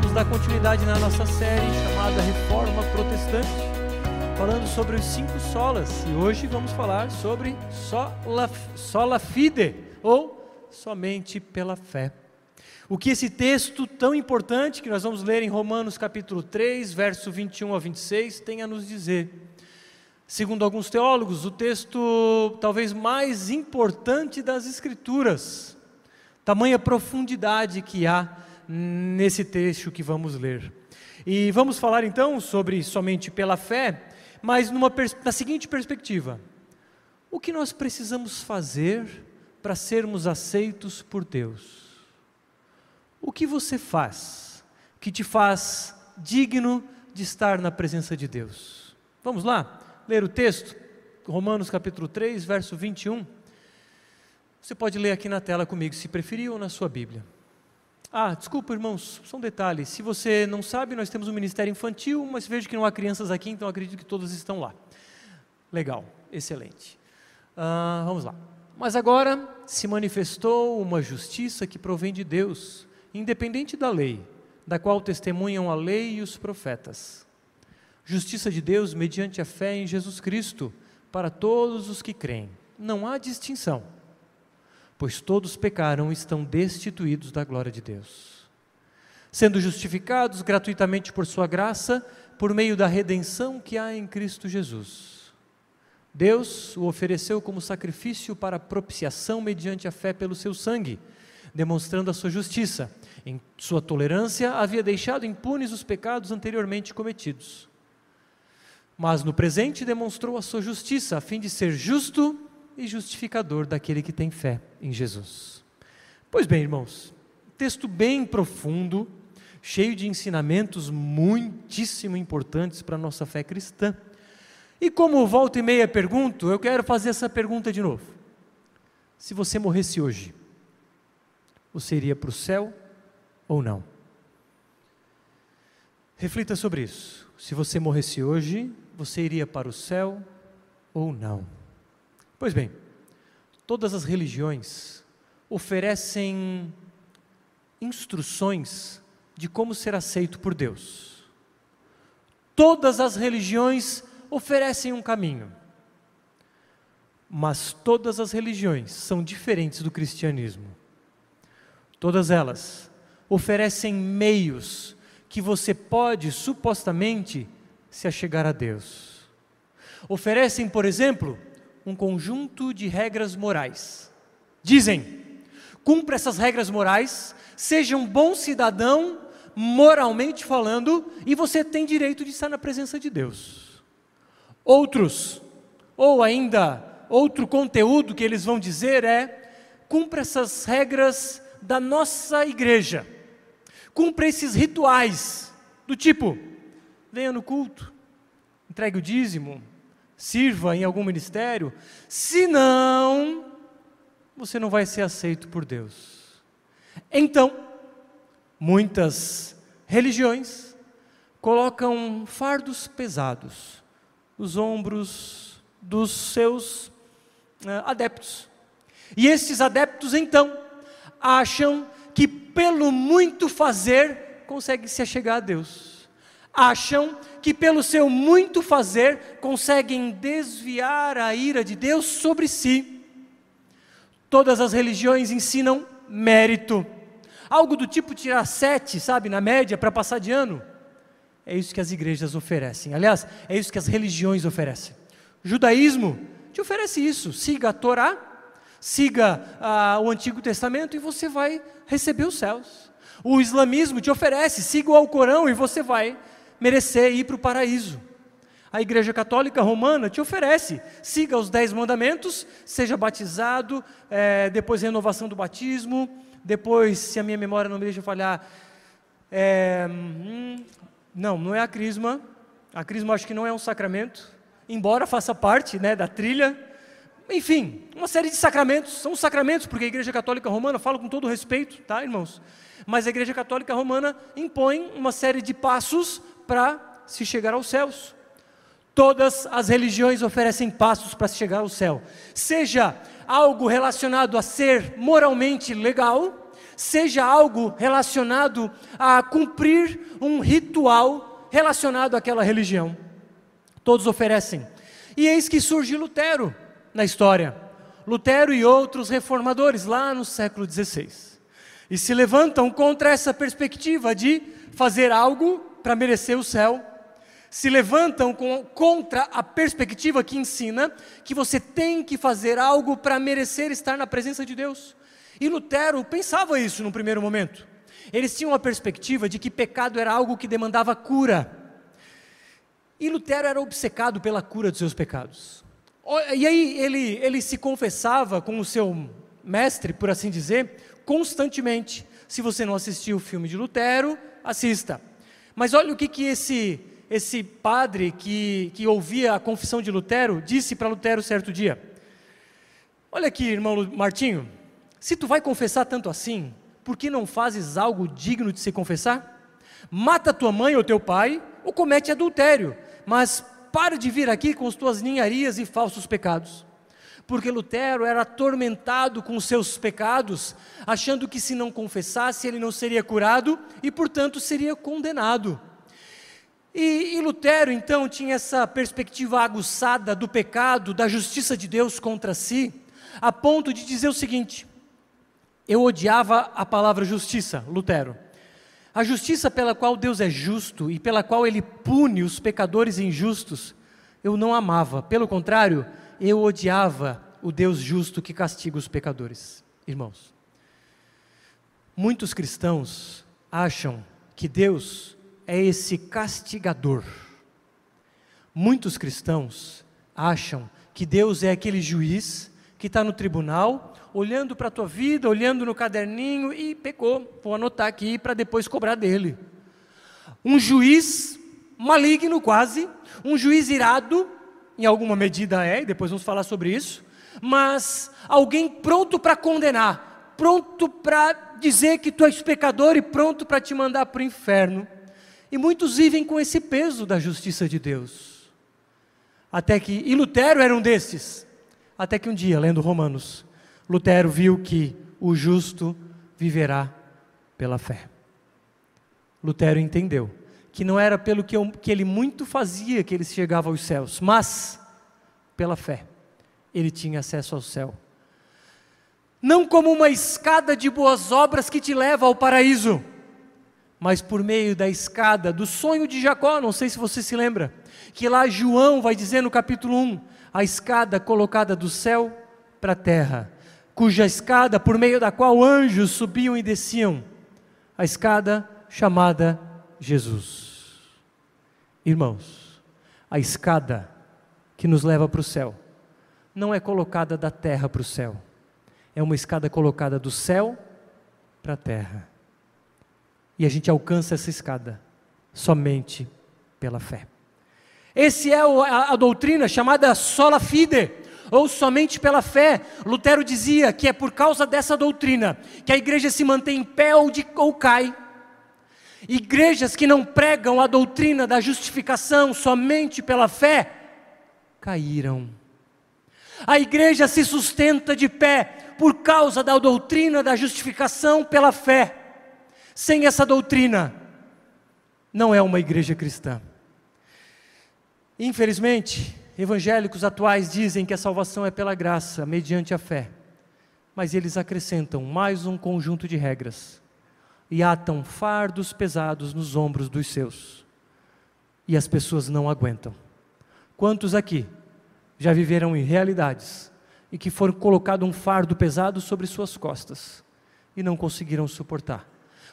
vamos dar continuidade na nossa série chamada Reforma Protestante, falando sobre os cinco solas. E hoje vamos falar sobre sola, sola fide, ou somente pela fé. O que esse texto tão importante que nós vamos ler em Romanos capítulo 3, verso 21 a 26, tem a nos dizer. Segundo alguns teólogos, o texto talvez mais importante das Escrituras, tamanha profundidade que há nesse texto que vamos ler. E vamos falar então sobre somente pela fé, mas numa na seguinte perspectiva: o que nós precisamos fazer para sermos aceitos por Deus? O que você faz que te faz digno de estar na presença de Deus? Vamos lá, ler o texto, Romanos capítulo 3, verso 21. Você pode ler aqui na tela comigo, se preferir, ou na sua Bíblia. Ah, desculpa, irmãos, só um detalhe. Se você não sabe, nós temos um ministério infantil, mas vejo que não há crianças aqui, então acredito que todas estão lá. Legal, excelente. Ah, vamos lá. Mas agora se manifestou uma justiça que provém de Deus, independente da lei, da qual testemunham a lei e os profetas. Justiça de Deus mediante a fé em Jesus Cristo, para todos os que creem. Não há distinção pois todos pecaram e estão destituídos da glória de Deus. Sendo justificados gratuitamente por Sua graça, por meio da redenção que há em Cristo Jesus. Deus o ofereceu como sacrifício para propiciação mediante a fé pelo seu sangue, demonstrando a sua justiça. Em sua tolerância, havia deixado impunes os pecados anteriormente cometidos. Mas no presente demonstrou a sua justiça, a fim de ser justo e justificador daquele que tem fé em Jesus. Pois bem, irmãos, texto bem profundo, cheio de ensinamentos muitíssimo importantes para a nossa fé cristã. E como volta e meia pergunto, eu quero fazer essa pergunta de novo. Se você morresse hoje, você iria para o céu ou não? Reflita sobre isso. Se você morresse hoje, você iria para o céu ou não? Pois bem, todas as religiões oferecem instruções de como ser aceito por Deus. Todas as religiões oferecem um caminho. Mas todas as religiões são diferentes do cristianismo. Todas elas oferecem meios que você pode supostamente se achegar a Deus. Oferecem, por exemplo, um conjunto de regras morais. Dizem: cumpra essas regras morais, seja um bom cidadão, moralmente falando, e você tem direito de estar na presença de Deus. Outros, ou ainda outro conteúdo que eles vão dizer é: cumpra essas regras da nossa igreja, cumpra esses rituais, do tipo, venha no culto, entregue o dízimo, sirva em algum ministério, senão você não vai ser aceito por Deus. Então, muitas religiões colocam fardos pesados nos ombros dos seus uh, adeptos. E esses adeptos, então, acham que pelo muito fazer conseguem se achegar a Deus acham que pelo seu muito fazer conseguem desviar a ira de Deus sobre si. Todas as religiões ensinam mérito. Algo do tipo tirar sete, sabe, na média, para passar de ano. É isso que as igrejas oferecem. Aliás, é isso que as religiões oferecem. O judaísmo te oferece isso. Siga a Torá, siga ah, o Antigo Testamento e você vai receber os céus. O islamismo te oferece, siga o Alcorão e você vai merecer ir para o paraíso. A Igreja Católica Romana te oferece: siga os dez mandamentos, seja batizado, é, depois renovação do batismo, depois, se a minha memória não me deixa falhar, é, hum, não, não é a crisma. A crisma acho que não é um sacramento, embora faça parte né, da trilha. Enfim, uma série de sacramentos, são sacramentos, porque a Igreja Católica Romana, fala com todo respeito, tá, irmãos? Mas a Igreja Católica Romana impõe uma série de passos para se chegar aos céus. Todas as religiões oferecem passos para se chegar ao céu, seja algo relacionado a ser moralmente legal, seja algo relacionado a cumprir um ritual relacionado àquela religião. Todos oferecem. E eis que surge Lutero na história. Lutero e outros reformadores lá no século XVI. E se levantam contra essa perspectiva de fazer algo para merecer o céu. Se levantam com, contra a perspectiva que ensina que você tem que fazer algo para merecer estar na presença de Deus. E Lutero pensava isso no primeiro momento. Eles tinham a perspectiva de que pecado era algo que demandava cura. E Lutero era obcecado pela cura dos seus pecados. E aí ele, ele se confessava com o seu mestre, por assim dizer, constantemente. Se você não assistiu o filme de Lutero, assista. Mas olha o que, que esse, esse padre que, que ouvia a confissão de Lutero disse para Lutero certo dia. Olha aqui, irmão Martinho, se tu vai confessar tanto assim, por que não fazes algo digno de se confessar? Mata tua mãe ou teu pai, ou comete adultério, mas para de vir aqui com as tuas ninharias e falsos pecados. Porque Lutero era atormentado com seus pecados, achando que se não confessasse ele não seria curado e, portanto, seria condenado. E, e, Lutero então tinha essa perspectiva aguçada do pecado, da justiça de Deus contra si, a ponto de dizer o seguinte: eu odiava a palavra justiça, Lutero. A justiça pela qual Deus é justo e pela qual Ele pune os pecadores injustos, eu não amava. Pelo contrário, eu odiava o Deus justo que castiga os pecadores. Irmãos, muitos cristãos acham que Deus é esse castigador. Muitos cristãos acham que Deus é aquele juiz que está no tribunal olhando para a tua vida, olhando no caderninho e pecou. Vou anotar aqui para depois cobrar dele. Um juiz maligno quase, um juiz irado, em alguma medida é, e depois vamos falar sobre isso, mas alguém pronto para condenar, pronto para dizer que tu és pecador e pronto para te mandar para o inferno. E muitos vivem com esse peso da justiça de Deus. Até que, e Lutero era um desses. Até que um dia, lendo Romanos, Lutero viu que o justo viverá pela fé. Lutero entendeu que não era pelo que, eu, que ele muito fazia que ele chegava aos céus, mas pela fé ele tinha acesso ao céu. Não como uma escada de boas obras que te leva ao paraíso, mas por meio da escada do sonho de Jacó, não sei se você se lembra, que lá João vai dizer no capítulo 1, a escada colocada do céu para a terra cuja escada por meio da qual anjos subiam e desciam, a escada chamada Jesus. Irmãos, a escada que nos leva para o céu não é colocada da terra para o céu, é uma escada colocada do céu para a terra. E a gente alcança essa escada somente pela fé. Esse é a, a doutrina chamada sola fide, ou somente pela fé. Lutero dizia que é por causa dessa doutrina que a igreja se mantém em pé ou, de, ou cai. Igrejas que não pregam a doutrina da justificação somente pela fé, caíram. A igreja se sustenta de pé por causa da doutrina da justificação pela fé. Sem essa doutrina, não é uma igreja cristã. Infelizmente, Evangélicos atuais dizem que a salvação é pela graça, mediante a fé. Mas eles acrescentam mais um conjunto de regras e atam fardos pesados nos ombros dos seus. E as pessoas não aguentam. Quantos aqui já viveram em realidades e que foram colocado um fardo pesado sobre suas costas e não conseguiram suportar?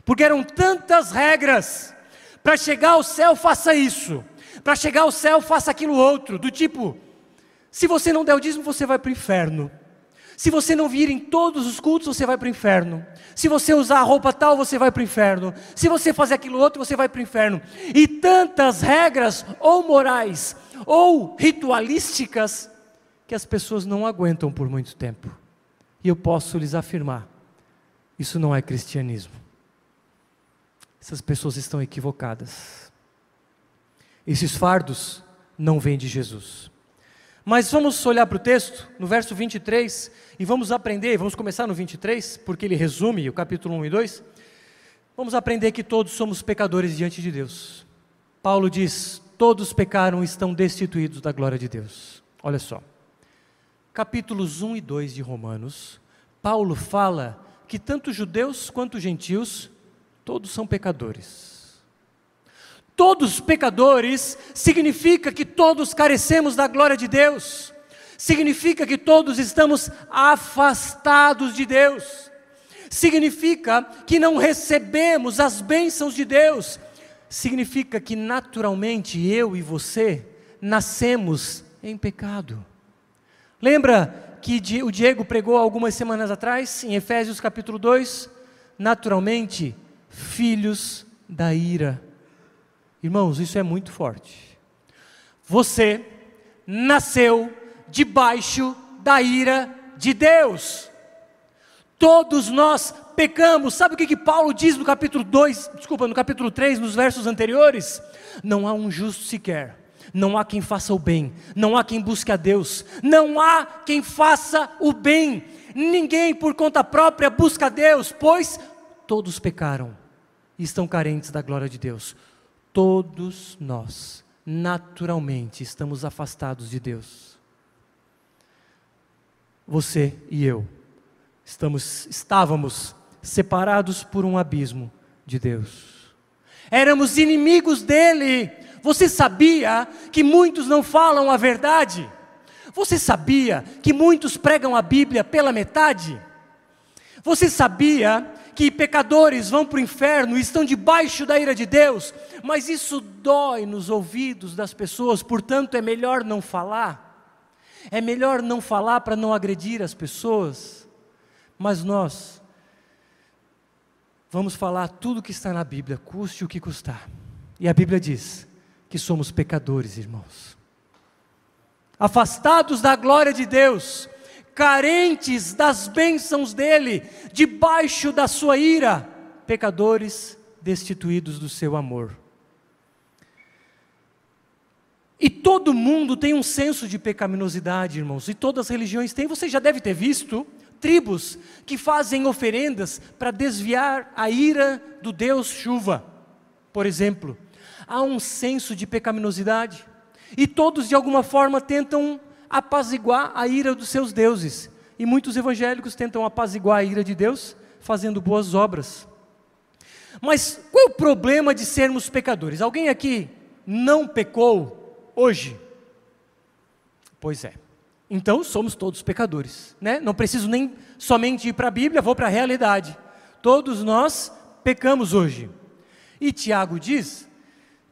Porque eram tantas regras. Para chegar ao céu, faça isso para chegar ao céu, faça aquilo outro, do tipo: se você não der o dízimo, você vai para o inferno. Se você não vir em todos os cultos, você vai para o inferno. Se você usar a roupa tal, você vai para o inferno. Se você fazer aquilo outro, você vai para o inferno. E tantas regras, ou morais, ou ritualísticas, que as pessoas não aguentam por muito tempo. E eu posso lhes afirmar: isso não é cristianismo. Essas pessoas estão equivocadas. Esses fardos não vêm de Jesus. Mas vamos olhar para o texto, no verso 23, e vamos aprender, vamos começar no 23, porque ele resume o capítulo 1 e 2. Vamos aprender que todos somos pecadores diante de Deus. Paulo diz: todos pecaram e estão destituídos da glória de Deus. Olha só. Capítulos 1 e 2 de Romanos, Paulo fala que tanto judeus quanto gentios, todos são pecadores todos pecadores, significa que todos carecemos da glória de Deus, significa que todos estamos afastados de Deus, significa que não recebemos as bênçãos de Deus, significa que naturalmente eu e você nascemos em pecado. Lembra que o Diego pregou algumas semanas atrás, em Efésios capítulo 2? Naturalmente, filhos da ira. Irmãos, isso é muito forte. Você nasceu debaixo da ira de Deus. Todos nós pecamos. Sabe o que, que Paulo diz no capítulo 2, desculpa, no capítulo 3, nos versos anteriores? Não há um justo sequer. Não há quem faça o bem, não há quem busque a Deus, não há quem faça o bem. Ninguém por conta própria busca a Deus, pois todos pecaram e estão carentes da glória de Deus todos nós, naturalmente, estamos afastados de Deus. Você e eu estamos, estávamos separados por um abismo de Deus. Éramos inimigos dele. Você sabia que muitos não falam a verdade? Você sabia que muitos pregam a Bíblia pela metade? Você sabia que pecadores vão para o inferno e estão debaixo da ira de Deus, mas isso dói nos ouvidos das pessoas, portanto é melhor não falar. É melhor não falar para não agredir as pessoas. Mas nós vamos falar tudo que está na Bíblia, custe o que custar. E a Bíblia diz que somos pecadores, irmãos. Afastados da glória de Deus, carentes das bênçãos dele, debaixo da sua ira, pecadores destituídos do seu amor. E todo mundo tem um senso de pecaminosidade, irmãos, e todas as religiões têm. Você já deve ter visto tribos que fazem oferendas para desviar a ira do Deus chuva, por exemplo. Há um senso de pecaminosidade, e todos de alguma forma tentam apaziguar a ira dos seus deuses. E muitos evangélicos tentam apaziguar a ira de Deus fazendo boas obras. Mas qual é o problema de sermos pecadores? Alguém aqui não pecou hoje? Pois é. Então somos todos pecadores, né? Não preciso nem somente ir para a Bíblia, vou para a realidade. Todos nós pecamos hoje. E Tiago diz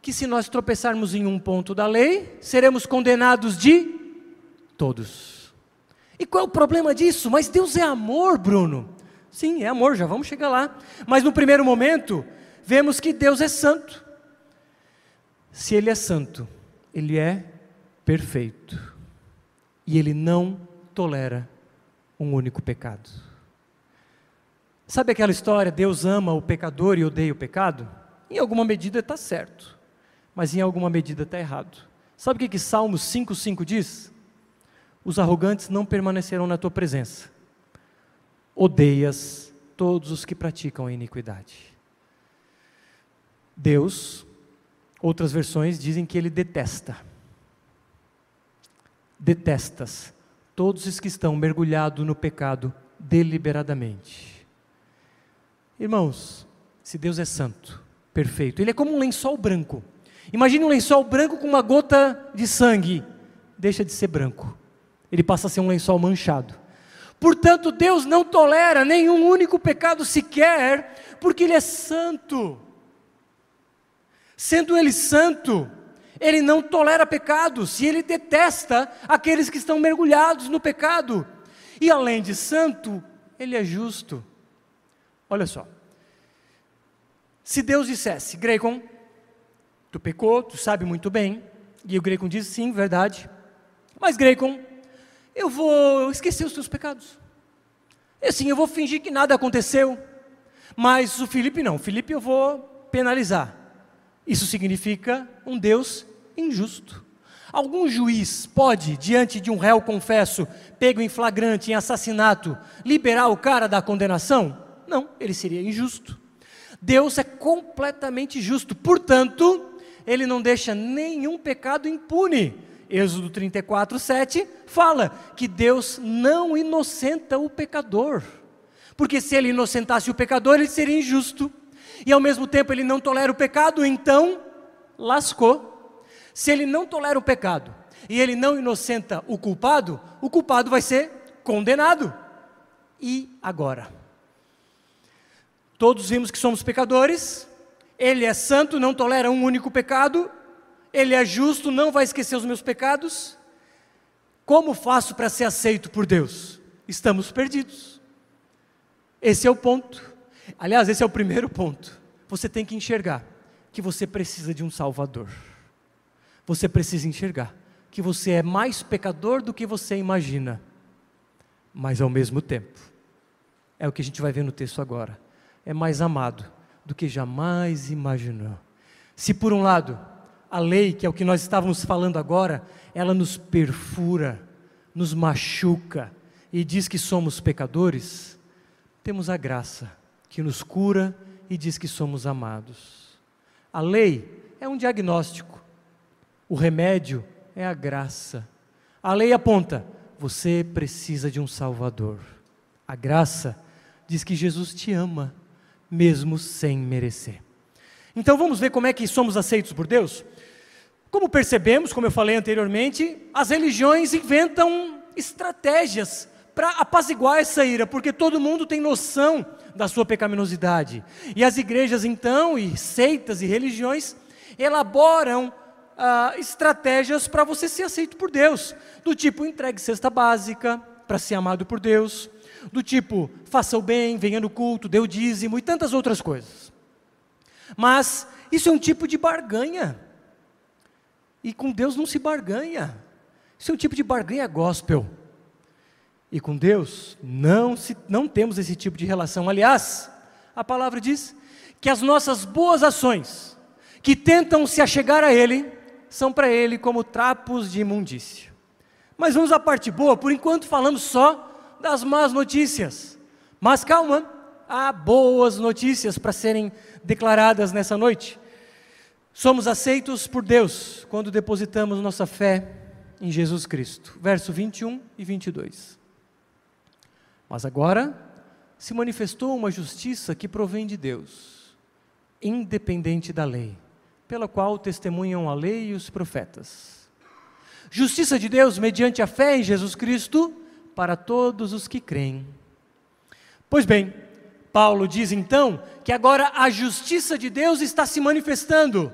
que se nós tropeçarmos em um ponto da lei, seremos condenados de todos. E qual é o problema disso? Mas Deus é amor, Bruno. Sim, é amor, já vamos chegar lá. Mas no primeiro momento, vemos que Deus é santo. Se Ele é santo, Ele é perfeito. E Ele não tolera um único pecado. Sabe aquela história, Deus ama o pecador e odeia o pecado? Em alguma medida está certo, mas em alguma medida está errado. Sabe o que, que Salmos 5,5 diz? Os arrogantes não permanecerão na tua presença. Odeias todos os que praticam a iniquidade. Deus, outras versões dizem que ele detesta. Detestas todos os que estão mergulhados no pecado deliberadamente. Irmãos, se Deus é santo, perfeito, ele é como um lençol branco. Imagine um lençol branco com uma gota de sangue, deixa de ser branco ele passa a ser um lençol manchado. Portanto, Deus não tolera nenhum único pecado sequer, porque Ele é santo. Sendo Ele santo, Ele não tolera pecados e Ele detesta aqueles que estão mergulhados no pecado. E além de santo, Ele é justo. Olha só. Se Deus dissesse, Grecon, tu pecou, tu sabe muito bem, e o Grecon diz, sim, verdade, mas Grecon, eu vou esquecer os teus pecados. E assim, eu vou fingir que nada aconteceu. Mas o Felipe não, o Felipe eu vou penalizar. Isso significa um Deus injusto. Algum juiz pode, diante de um réu confesso, pego em flagrante em assassinato, liberar o cara da condenação? Não, ele seria injusto. Deus é completamente justo, portanto, ele não deixa nenhum pecado impune. Êxodo 34, 7 fala que Deus não inocenta o pecador. Porque se ele inocentasse o pecador, ele seria injusto. E ao mesmo tempo ele não tolera o pecado, então lascou. Se ele não tolera o pecado e ele não inocenta o culpado, o culpado vai ser condenado. E agora? Todos vimos que somos pecadores, ele é santo, não tolera um único pecado, ele é justo, não vai esquecer os meus pecados. Como faço para ser aceito por Deus? Estamos perdidos. Esse é o ponto. Aliás, esse é o primeiro ponto. Você tem que enxergar que você precisa de um Salvador você precisa enxergar que você é mais pecador do que você imagina, mas ao mesmo tempo, é o que a gente vai ver no texto agora, é mais amado do que jamais imaginou. Se por um lado, a lei, que é o que nós estávamos falando agora, ela nos perfura, nos machuca e diz que somos pecadores, temos a graça que nos cura e diz que somos amados. A lei é um diagnóstico, o remédio é a graça. A lei aponta: você precisa de um Salvador. A graça diz que Jesus te ama, mesmo sem merecer. Então vamos ver como é que somos aceitos por Deus? Como percebemos, como eu falei anteriormente, as religiões inventam estratégias para apaziguar essa ira, porque todo mundo tem noção da sua pecaminosidade. E as igrejas, então, e seitas e religiões, elaboram ah, estratégias para você ser aceito por Deus, do tipo entregue cesta básica para ser amado por Deus, do tipo faça o bem, venha no culto, dê o dízimo e tantas outras coisas. Mas isso é um tipo de barganha. E com Deus não se barganha. Isso é um tipo de barganha gospel. E com Deus não, se, não temos esse tipo de relação. Aliás, a palavra diz que as nossas boas ações, que tentam se achegar a Ele, são para ele como trapos de imundícia. Mas vamos à parte boa, por enquanto falamos só das más notícias. Mas calma, há boas notícias para serem declaradas nessa noite. Somos aceitos por Deus quando depositamos nossa fé em Jesus Cristo. Verso 21 e 22. Mas agora se manifestou uma justiça que provém de Deus, independente da lei pela qual testemunham a lei e os profetas. Justiça de Deus mediante a fé em Jesus Cristo para todos os que creem. Pois bem, Paulo diz então que agora a justiça de Deus está se manifestando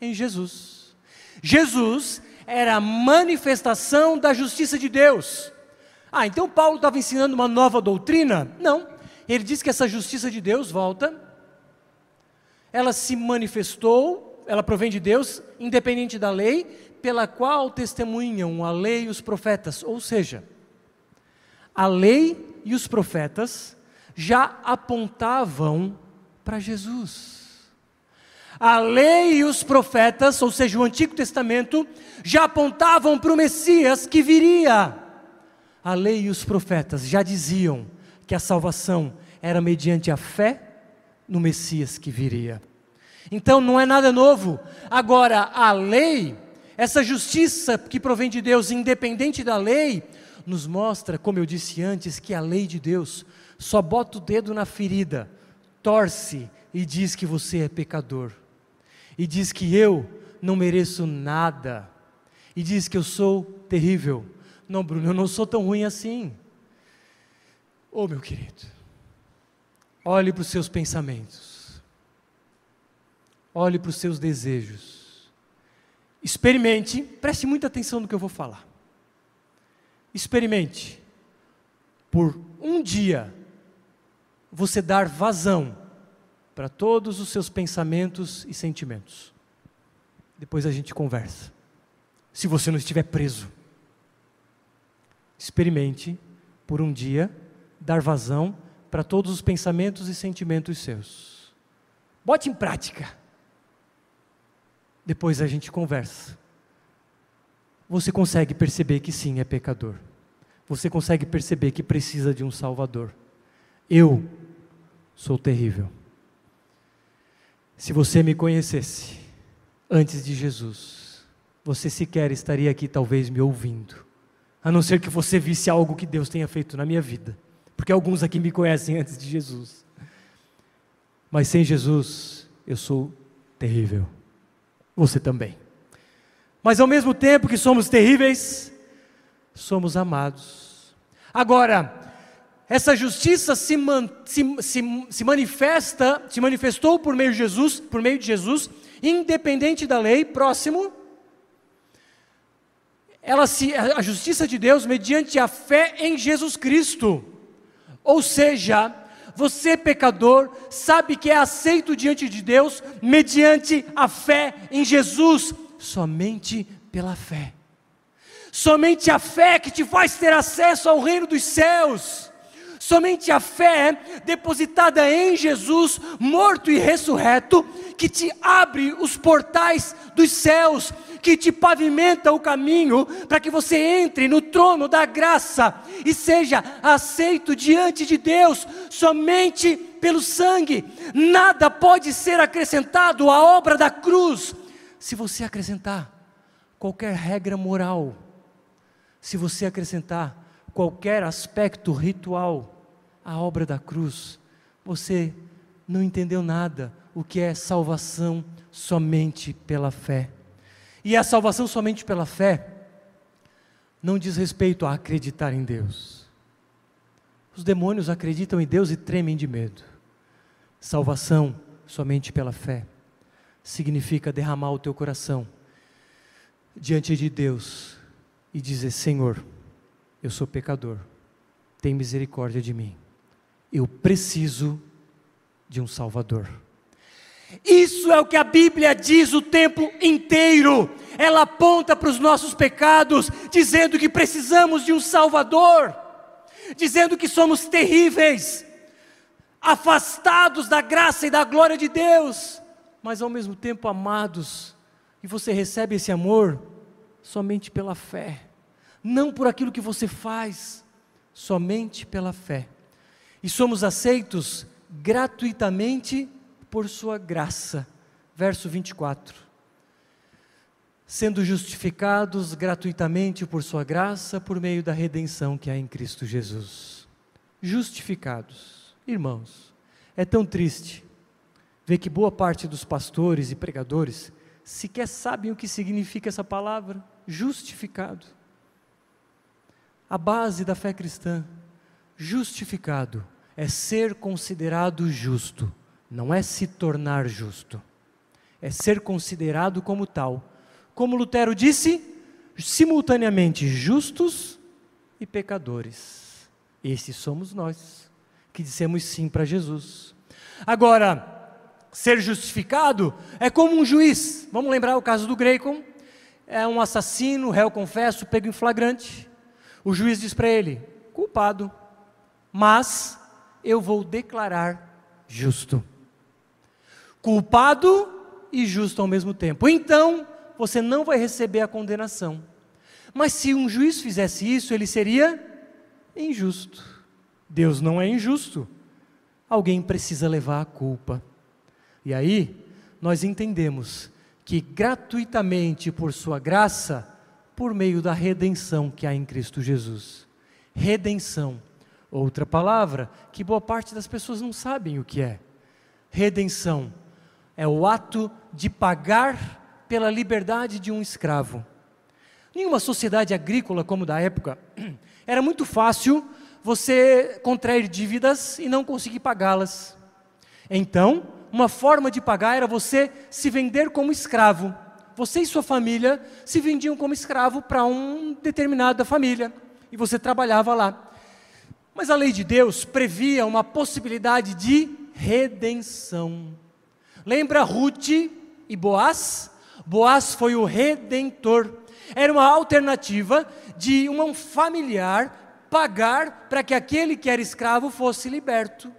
em Jesus. Jesus era a manifestação da justiça de Deus. Ah, então Paulo estava ensinando uma nova doutrina? Não. Ele diz que essa justiça de Deus volta, ela se manifestou ela provém de Deus, independente da lei, pela qual testemunham a lei e os profetas. Ou seja, a lei e os profetas já apontavam para Jesus. A lei e os profetas, ou seja, o Antigo Testamento, já apontavam para o Messias que viria. A lei e os profetas já diziam que a salvação era mediante a fé no Messias que viria. Então não é nada novo. Agora, a lei, essa justiça que provém de Deus, independente da lei, nos mostra, como eu disse antes, que a lei de Deus só bota o dedo na ferida, torce e diz que você é pecador, e diz que eu não mereço nada, e diz que eu sou terrível. Não, Bruno, eu não sou tão ruim assim. Oh, meu querido, olhe para os seus pensamentos olhe para os seus desejos. Experimente, preste muita atenção no que eu vou falar. Experimente, por um dia, você dar vazão para todos os seus pensamentos e sentimentos. Depois a gente conversa. Se você não estiver preso, experimente por um dia dar vazão para todos os pensamentos e sentimentos seus. Bote em prática. Depois a gente conversa. você consegue perceber que sim, é pecador. Você consegue perceber que precisa de um Salvador. Eu sou terrível. Se você me conhecesse antes de Jesus, você sequer estaria aqui, talvez, me ouvindo. A não ser que você visse algo que Deus tenha feito na minha vida. Porque alguns aqui me conhecem antes de Jesus. Mas sem Jesus, eu sou terrível. Você também. Mas ao mesmo tempo que somos terríveis, somos amados. Agora, essa justiça se, man, se, se, se, manifesta, se manifestou por meio de Jesus, por meio de Jesus, independente da lei, próximo. Ela se, a justiça de Deus mediante a fé em Jesus Cristo. Ou seja, você pecador sabe que é aceito diante de Deus mediante a fé em Jesus, somente pela fé. Somente a fé que te faz ter acesso ao reino dos céus. Somente a fé depositada em Jesus, morto e ressurreto, que te abre os portais dos céus, que te pavimenta o caminho para que você entre no trono da graça e seja aceito diante de Deus somente pelo sangue. Nada pode ser acrescentado à obra da cruz se você acrescentar qualquer regra moral, se você acrescentar qualquer aspecto ritual à obra da cruz, você não entendeu nada o que é salvação somente pela fé. E a salvação somente pela fé não diz respeito a acreditar em Deus. Os demônios acreditam em Deus e tremem de medo. Salvação somente pela fé significa derramar o teu coração diante de Deus e dizer: Senhor, eu sou pecador, tem misericórdia de mim, eu preciso de um Salvador. Isso é o que a Bíblia diz o tempo inteiro. Ela aponta para os nossos pecados, dizendo que precisamos de um Salvador, dizendo que somos terríveis, afastados da graça e da glória de Deus, mas ao mesmo tempo amados. E você recebe esse amor somente pela fé, não por aquilo que você faz, somente pela fé. E somos aceitos gratuitamente por sua graça. Verso 24. Sendo justificados gratuitamente por sua graça, por meio da redenção que há em Cristo Jesus. Justificados. Irmãos, é tão triste ver que boa parte dos pastores e pregadores sequer sabem o que significa essa palavra, justificado. A base da fé cristã, justificado, é ser considerado justo não é se tornar justo, é ser considerado como tal. Como Lutero disse, simultaneamente justos e pecadores. Esses somos nós, que dissemos sim para Jesus. Agora, ser justificado é como um juiz. Vamos lembrar o caso do Greicon? É um assassino, réu confesso, pego em flagrante. O juiz diz para ele: culpado, mas eu vou declarar justo culpado e justo ao mesmo tempo. Então, você não vai receber a condenação. Mas se um juiz fizesse isso, ele seria injusto. Deus não é injusto. Alguém precisa levar a culpa. E aí, nós entendemos que gratuitamente por sua graça, por meio da redenção que há em Cristo Jesus. Redenção, outra palavra que boa parte das pessoas não sabem o que é. Redenção é o ato de pagar pela liberdade de um escravo. Em uma sociedade agrícola como da época, era muito fácil você contrair dívidas e não conseguir pagá-las. Então, uma forma de pagar era você se vender como escravo. Você e sua família se vendiam como escravo para uma determinada família e você trabalhava lá. Mas a lei de Deus previa uma possibilidade de redenção. Lembra Ruth e Boaz? Boaz foi o redentor. Era uma alternativa de um familiar pagar para que aquele que era escravo fosse liberto.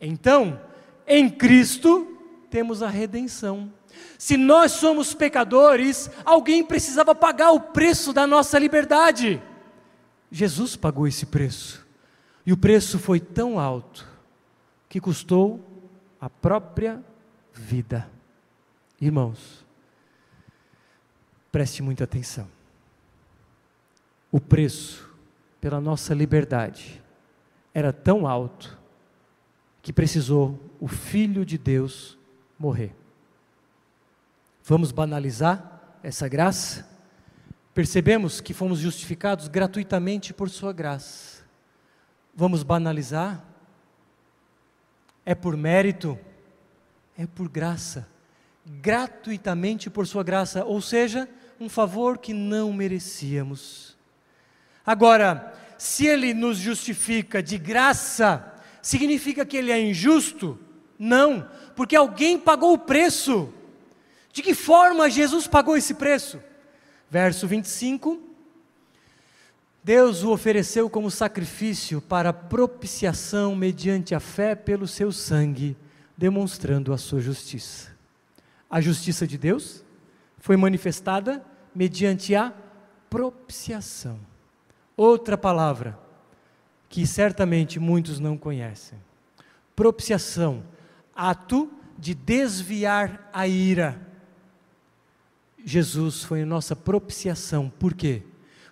Então, em Cristo temos a redenção. Se nós somos pecadores, alguém precisava pagar o preço da nossa liberdade. Jesus pagou esse preço. E o preço foi tão alto que custou a própria vida. Irmãos, preste muita atenção. O preço pela nossa liberdade era tão alto que precisou o Filho de Deus morrer. Vamos banalizar essa graça? Percebemos que fomos justificados gratuitamente por Sua graça. Vamos banalizar? É por mérito? É por graça. Gratuitamente por Sua graça, ou seja, um favor que não merecíamos. Agora, se Ele nos justifica de graça, significa que Ele é injusto? Não, porque alguém pagou o preço. De que forma Jesus pagou esse preço? Verso 25. Deus o ofereceu como sacrifício para propiciação mediante a fé pelo seu sangue, demonstrando a sua justiça. A justiça de Deus foi manifestada mediante a propiciação. Outra palavra que certamente muitos não conhecem. Propiciação, ato de desviar a ira Jesus foi a nossa propiciação. Por quê?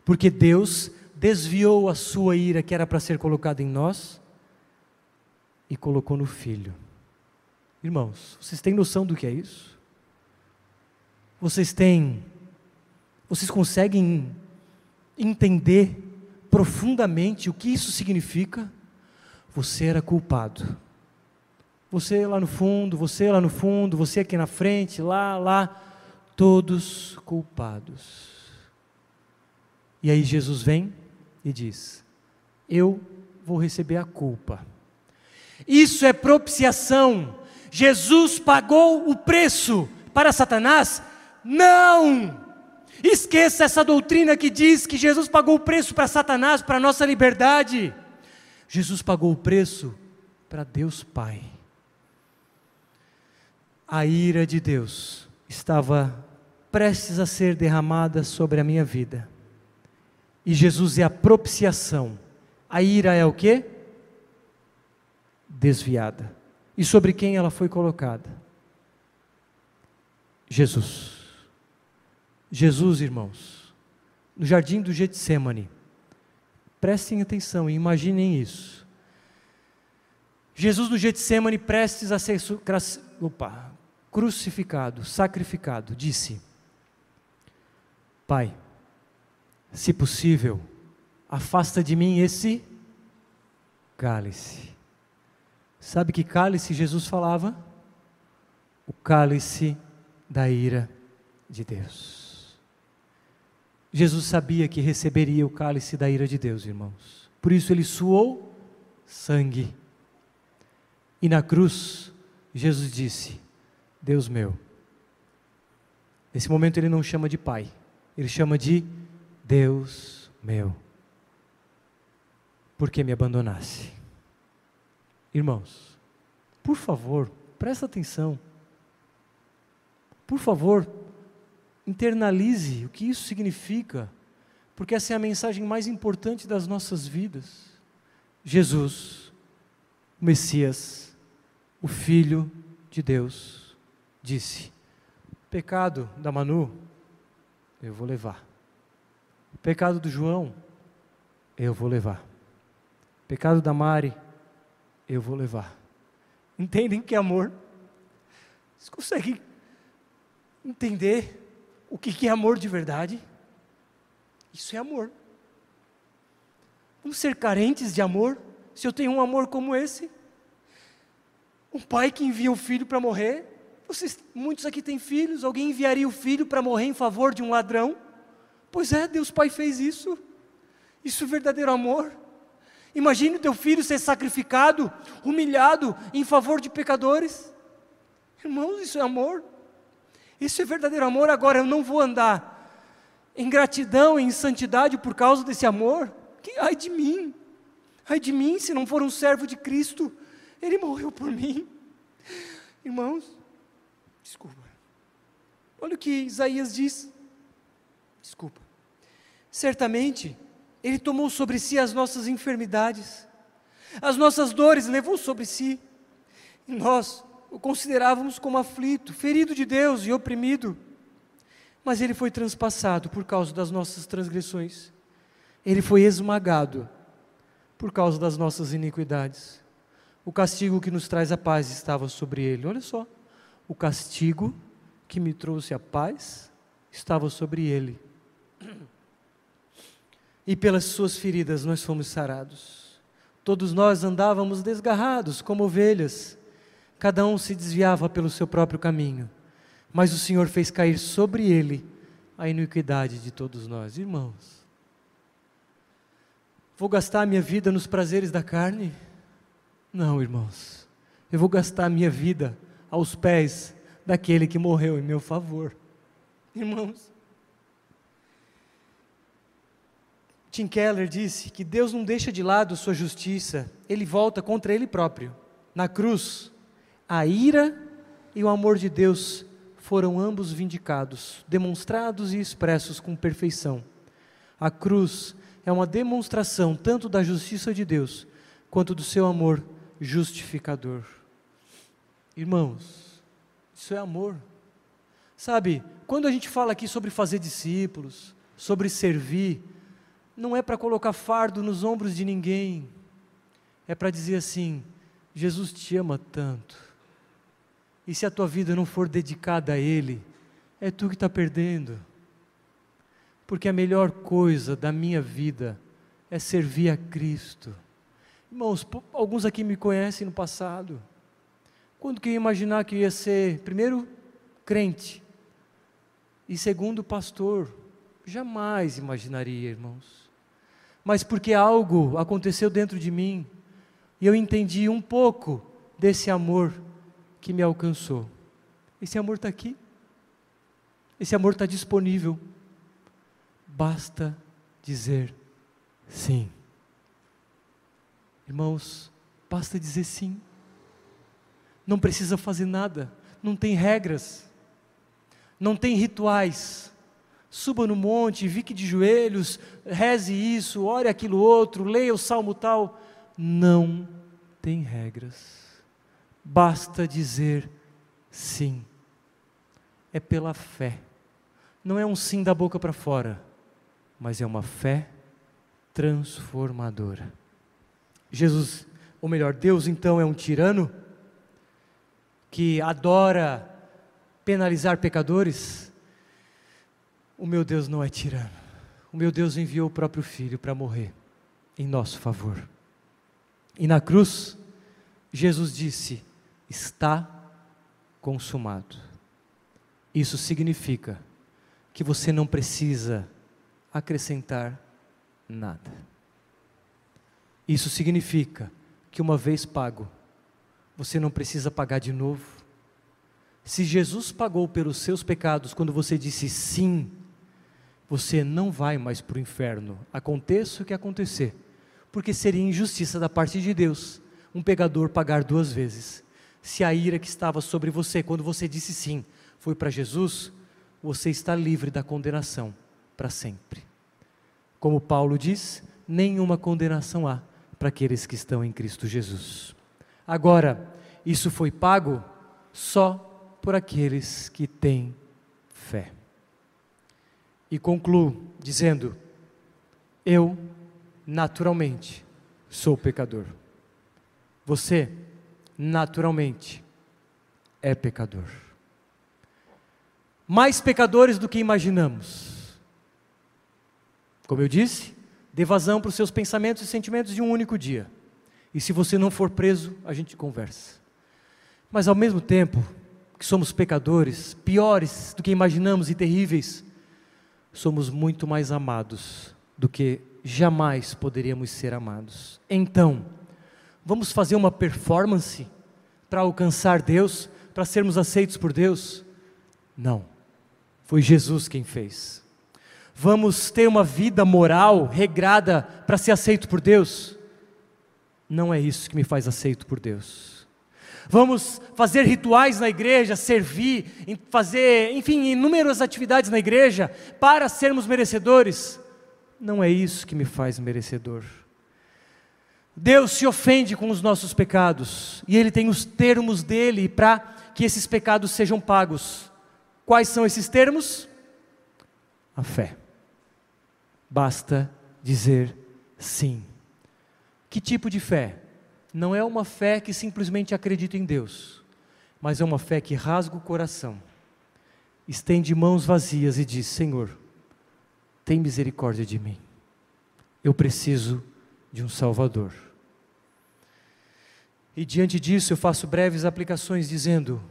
Porque Deus desviou a sua ira que era para ser colocada em nós e colocou no Filho. Irmãos, vocês têm noção do que é isso? Vocês têm, vocês conseguem entender profundamente o que isso significa? Você era culpado. Você lá no fundo, você lá no fundo, você aqui na frente, lá, lá todos culpados. E aí Jesus vem e diz: Eu vou receber a culpa. Isso é propiciação. Jesus pagou o preço para Satanás? Não! Esqueça essa doutrina que diz que Jesus pagou o preço para Satanás, para a nossa liberdade. Jesus pagou o preço para Deus Pai. A ira de Deus estava prestes a ser derramada sobre a minha vida. E Jesus é a propiciação. A ira é o que? Desviada. E sobre quem ela foi colocada? Jesus. Jesus, irmãos, no jardim do Getsemane. Prestem atenção e imaginem isso. Jesus no Getsemane, prestes a ser opa, crucificado, sacrificado, disse: Pai, se possível, afasta de mim esse cálice. Sabe que cálice Jesus falava? O cálice da ira de Deus. Jesus sabia que receberia o cálice da ira de Deus, irmãos. Por isso ele suou sangue. E na cruz, Jesus disse: Deus meu. Nesse momento ele não chama de Pai, ele chama de Deus meu. Por que me abandonasse? Irmãos, por favor, presta atenção. Por favor, internalize o que isso significa, porque essa é a mensagem mais importante das nossas vidas. Jesus, o Messias, o Filho de Deus, disse: Pecado da Manu, eu vou levar. Pecado do João, eu vou levar. Pecado da Mari, eu vou levar. Entendem que é amor? Vocês conseguem entender o que é amor de verdade? Isso é amor. Vamos ser carentes de amor se eu tenho um amor como esse? Um pai que envia o filho para morrer vocês, muitos aqui têm filhos, alguém enviaria o filho para morrer em favor de um ladrão? Pois é, Deus Pai fez isso. Isso é verdadeiro amor. Imagine o teu filho ser sacrificado, humilhado em favor de pecadores. Irmãos, isso é amor. Isso é verdadeiro amor. Agora eu não vou andar em gratidão, em santidade por causa desse amor. Que ai de mim. Ai de mim se não for um servo de Cristo. Ele morreu por mim. Irmãos, Desculpa. Olha o que Isaías diz. Desculpa. Certamente, Ele tomou sobre si as nossas enfermidades, as nossas dores levou sobre si. E nós o considerávamos como aflito, ferido de Deus e oprimido. Mas Ele foi transpassado por causa das nossas transgressões, Ele foi esmagado por causa das nossas iniquidades. O castigo que nos traz a paz estava sobre Ele. Olha só, o castigo que me trouxe a paz estava sobre Ele e pelas suas feridas nós fomos sarados. Todos nós andávamos desgarrados como ovelhas, cada um se desviava pelo seu próprio caminho, mas o Senhor fez cair sobre ele a iniquidade de todos nós. Irmãos, vou gastar minha vida nos prazeres da carne? Não, irmãos, eu vou gastar minha vida aos pés daquele que morreu em meu favor. Irmãos, Tim Keller disse que Deus não deixa de lado sua justiça, ele volta contra ele próprio. Na cruz, a ira e o amor de Deus foram ambos vindicados, demonstrados e expressos com perfeição. A cruz é uma demonstração tanto da justiça de Deus quanto do seu amor justificador. Irmãos, isso é amor. Sabe, quando a gente fala aqui sobre fazer discípulos, sobre servir, não é para colocar fardo nos ombros de ninguém, é para dizer assim: Jesus te ama tanto, e se a tua vida não for dedicada a Ele, é tu que está perdendo, porque a melhor coisa da minha vida é servir a Cristo. Irmãos, alguns aqui me conhecem no passado. Quando que eu ia imaginar que eu ia ser, primeiro, crente, e segundo, pastor? Jamais imaginaria, irmãos mas porque algo aconteceu dentro de mim e eu entendi um pouco desse amor que me alcançou. Esse amor está aqui, esse amor está disponível, basta dizer sim. Irmãos, basta dizer sim, não precisa fazer nada, não tem regras, não tem rituais, suba no monte, fique de joelhos, reze isso, ore aquilo outro, leia o salmo tal. Não tem regras. Basta dizer sim. É pela fé. Não é um sim da boca para fora, mas é uma fé transformadora. Jesus, ou melhor, Deus então é um tirano que adora penalizar pecadores? O meu Deus não é tirano. O meu Deus enviou o próprio Filho para morrer em nosso favor. E na cruz, Jesus disse: Está consumado. Isso significa que você não precisa acrescentar nada. Isso significa que uma vez pago, você não precisa pagar de novo. Se Jesus pagou pelos seus pecados quando você disse sim você não vai mais para o inferno, aconteça o que acontecer, porque seria injustiça da parte de Deus um pecador pagar duas vezes. Se a ira que estava sobre você quando você disse sim foi para Jesus, você está livre da condenação para sempre. Como Paulo diz, nenhuma condenação há para aqueles que estão em Cristo Jesus. Agora, isso foi pago só por aqueles que têm fé. E concluo dizendo: Eu, naturalmente, sou pecador. Você, naturalmente, é pecador. Mais pecadores do que imaginamos. Como eu disse, dê vazão para os seus pensamentos e sentimentos de um único dia. E se você não for preso, a gente conversa. Mas ao mesmo tempo que somos pecadores, piores do que imaginamos e terríveis, somos muito mais amados do que jamais poderíamos ser amados. Então, vamos fazer uma performance para alcançar Deus, para sermos aceitos por Deus? Não. Foi Jesus quem fez. Vamos ter uma vida moral, regrada, para ser aceito por Deus? Não é isso que me faz aceito por Deus. Vamos fazer rituais na igreja, servir, fazer, enfim, inúmeras atividades na igreja para sermos merecedores. Não é isso que me faz merecedor. Deus se ofende com os nossos pecados e Ele tem os termos dele para que esses pecados sejam pagos. Quais são esses termos? A fé. Basta dizer sim. Que tipo de fé? Não é uma fé que simplesmente acredita em Deus, mas é uma fé que rasga o coração, estende mãos vazias e diz: Senhor, tem misericórdia de mim. Eu preciso de um Salvador. E diante disso eu faço breves aplicações dizendo: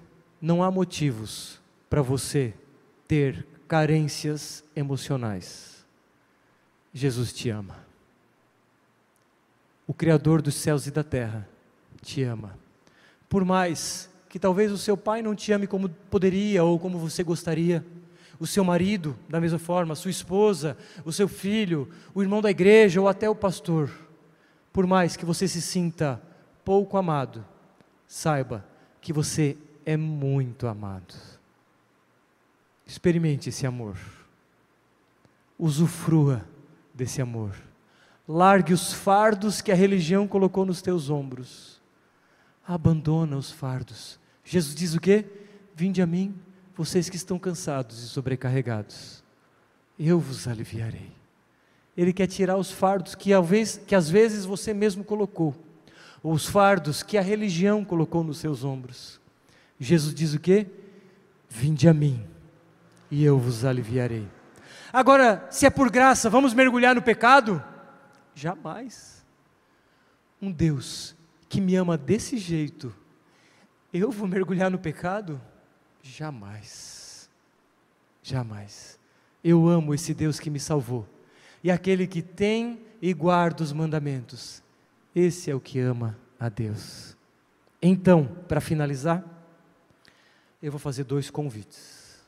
não há motivos para você ter carências emocionais. Jesus te ama. O Criador dos céus e da terra te ama. Por mais que talvez o seu pai não te ame como poderia ou como você gostaria, o seu marido, da mesma forma, a sua esposa, o seu filho, o irmão da igreja ou até o pastor, por mais que você se sinta pouco amado, saiba que você é muito amado. Experimente esse amor, usufrua desse amor, largue os fardos que a religião colocou nos teus ombros, abandona os fardos. Jesus diz o que? Vinde a mim vocês que estão cansados e sobrecarregados, eu vos aliviarei. Ele quer tirar os fardos que, que às vezes você mesmo colocou, ou os fardos que a religião colocou nos seus ombros. Jesus diz o que? Vinde a mim e eu vos aliviarei. Agora, se é por graça, vamos mergulhar no pecado? Jamais. Um Deus que me ama desse jeito, eu vou mergulhar no pecado? Jamais. Jamais. Eu amo esse Deus que me salvou. E aquele que tem e guarda os mandamentos. Esse é o que ama a Deus. Então, para finalizar, eu vou fazer dois convites.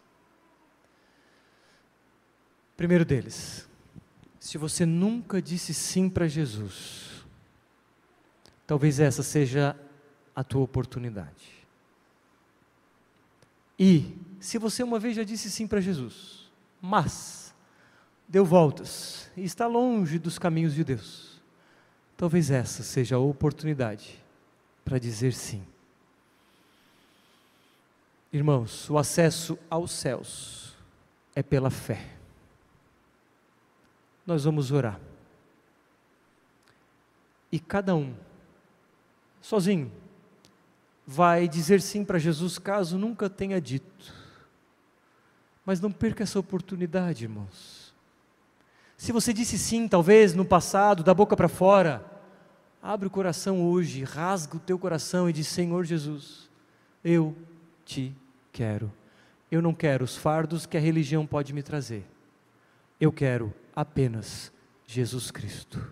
Primeiro deles, se você nunca disse sim para Jesus, talvez essa seja a tua oportunidade. E se você uma vez já disse sim para Jesus, mas deu voltas e está longe dos caminhos de Deus, talvez essa seja a oportunidade para dizer sim. Irmãos, o acesso aos céus é pela fé. Nós vamos orar. E cada um, sozinho, vai dizer sim para Jesus caso nunca tenha dito. Mas não perca essa oportunidade, irmãos. Se você disse sim, talvez no passado, da boca para fora, abre o coração hoje, rasga o teu coração e diz: Senhor Jesus, eu te quero. Eu não quero os fardos que a religião pode me trazer. Eu quero apenas Jesus Cristo.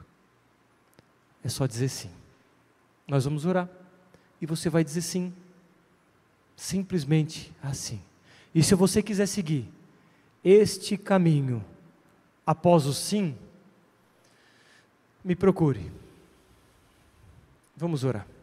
É só dizer sim. Nós vamos orar e você vai dizer sim. Simplesmente assim. E se você quiser seguir este caminho após o sim, me procure. Vamos orar.